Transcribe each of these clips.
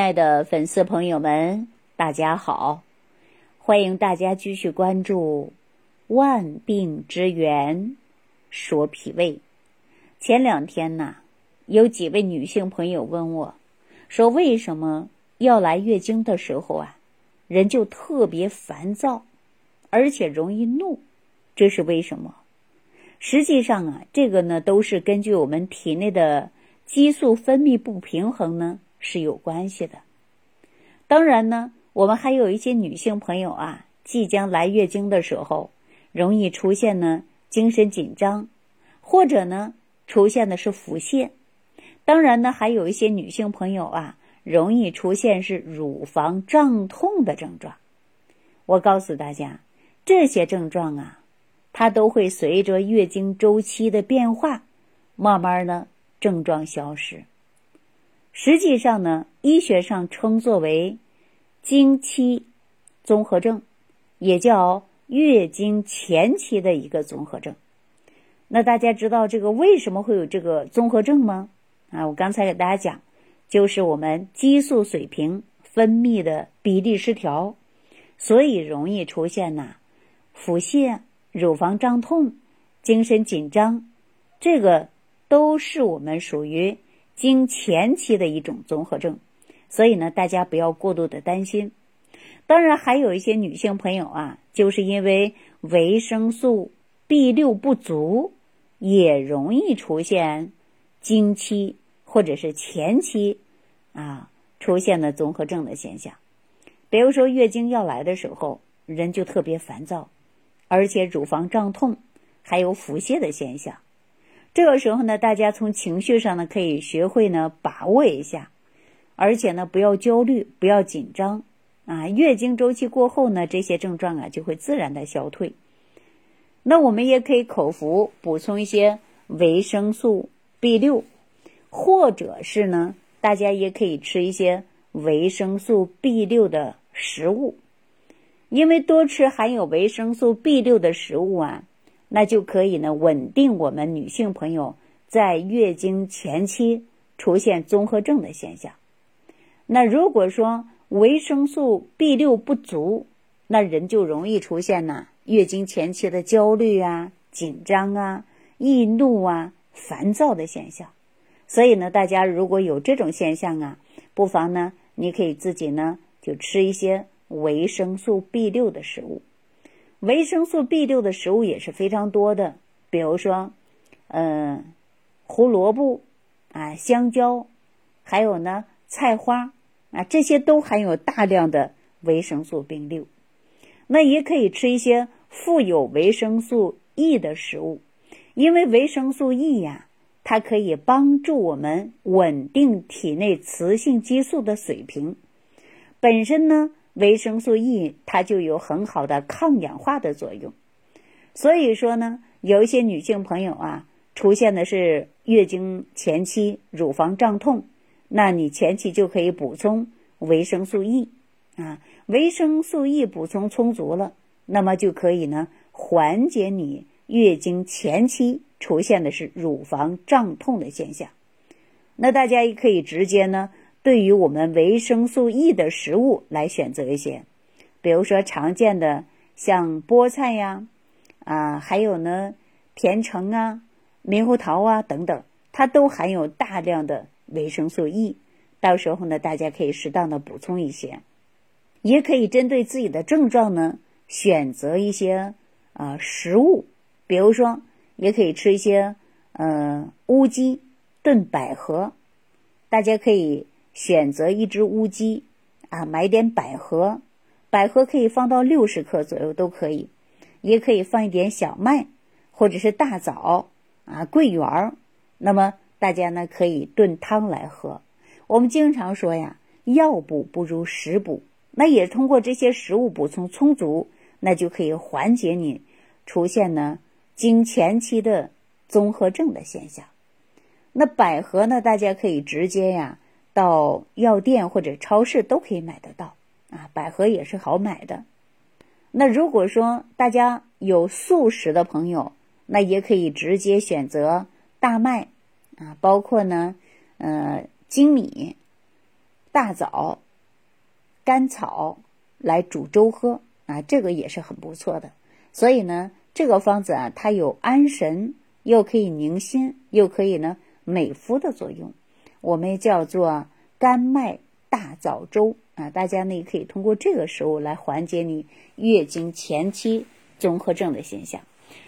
亲爱的粉丝朋友们，大家好！欢迎大家继续关注《万病之源说脾胃》。前两天呢，有几位女性朋友问我，说为什么要来月经的时候啊，人就特别烦躁，而且容易怒，这是为什么？实际上啊，这个呢，都是根据我们体内的激素分泌不平衡呢。是有关系的。当然呢，我们还有一些女性朋友啊，即将来月经的时候，容易出现呢精神紧张，或者呢出现的是腹泻。当然呢，还有一些女性朋友啊，容易出现是乳房胀痛的症状。我告诉大家，这些症状啊，它都会随着月经周期的变化，慢慢呢症状消失。实际上呢，医学上称作为经期综合症，也叫月经前期的一个综合症。那大家知道这个为什么会有这个综合症吗？啊，我刚才给大家讲，就是我们激素水平分泌的比例失调，所以容易出现呐腹泻、乳房胀痛、精神紧张，这个都是我们属于。经前期的一种综合症，所以呢，大家不要过度的担心。当然，还有一些女性朋友啊，就是因为维生素 B 六不足，也容易出现经期或者是前期啊出现的综合症的现象。比如说，月经要来的时候，人就特别烦躁，而且乳房胀痛，还有腹泻的现象。这个时候呢，大家从情绪上呢可以学会呢把握一下，而且呢不要焦虑，不要紧张啊。月经周期过后呢，这些症状啊就会自然的消退。那我们也可以口服补充一些维生素 B 六，或者是呢，大家也可以吃一些维生素 B 六的食物，因为多吃含有维生素 B 六的食物啊。那就可以呢，稳定我们女性朋友在月经前期出现综合症的现象。那如果说维生素 B 六不足，那人就容易出现呢月经前期的焦虑啊、紧张啊、易怒啊、烦躁的现象。所以呢，大家如果有这种现象啊，不妨呢，你可以自己呢就吃一些维生素 B 六的食物。维生素 B 六的食物也是非常多的，比如说，嗯，胡萝卜啊，香蕉，还有呢，菜花啊，这些都含有大量的维生素 B 六。那也可以吃一些富有维生素 E 的食物，因为维生素 E 呀，它可以帮助我们稳定体内雌性激素的水平，本身呢。维生素 E 它就有很好的抗氧化的作用，所以说呢，有一些女性朋友啊，出现的是月经前期乳房胀痛，那你前期就可以补充维生素 E 啊，维生素 E 补充充足了，那么就可以呢缓解你月经前期出现的是乳房胀痛的现象，那大家也可以直接呢。对于我们维生素 E 的食物来选择一些，比如说常见的像菠菜呀，啊，还有呢甜橙啊、猕猴桃啊等等，它都含有大量的维生素 E。到时候呢，大家可以适当的补充一些，也可以针对自己的症状呢选择一些啊食物，比如说也可以吃一些呃乌鸡炖百合，大家可以。选择一只乌鸡，啊，买点百合，百合可以放到六十克左右都可以，也可以放一点小麦，或者是大枣，啊，桂圆儿。那么大家呢可以炖汤来喝。我们经常说呀，药补不如食补，那也通过这些食物补充充足，那就可以缓解你出现呢经前期的综合症的现象。那百合呢，大家可以直接呀。到药店或者超市都可以买得到啊，百合也是好买的。那如果说大家有素食的朋友，那也可以直接选择大麦啊，包括呢，呃，精米，大枣、甘草来煮粥喝啊，这个也是很不错的。所以呢，这个方子啊，它有安神，又可以宁心，又可以呢美肤的作用。我们叫做甘麦大枣粥啊，大家呢也可以通过这个食物来缓解你月经前期综合症的现象。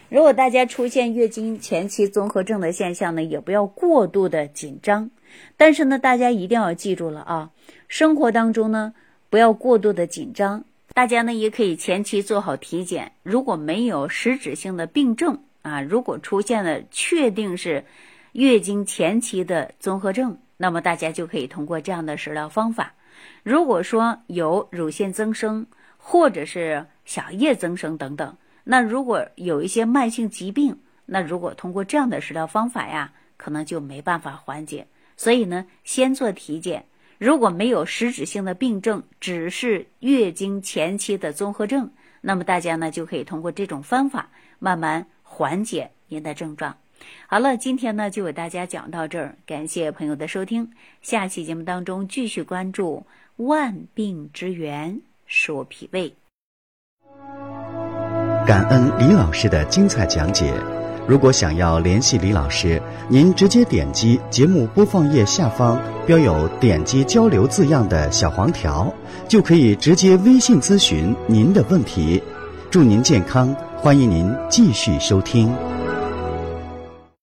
如果大家出现月经前期综合症的现象呢，也不要过度的紧张。但是呢，大家一定要记住了啊，生活当中呢不要过度的紧张。大家呢也可以前期做好体检，如果没有实质性的病症啊，如果出现了确定是月经前期的综合症，那么大家就可以通过这样的食疗方法。如果说有乳腺增生或者是小叶增生等等。那如果有一些慢性疾病，那如果通过这样的食疗方法呀，可能就没办法缓解。所以呢，先做体检，如果没有实质性的病症，只是月经前期的综合症，那么大家呢就可以通过这种方法慢慢缓解您的症状。好了，今天呢就给大家讲到这儿，感谢朋友的收听。下期节目当中继续关注万病之源，说脾胃。感恩李老师的精彩讲解。如果想要联系李老师，您直接点击节目播放页下方标有“点击交流”字样的小黄条，就可以直接微信咨询您的问题。祝您健康，欢迎您继续收听。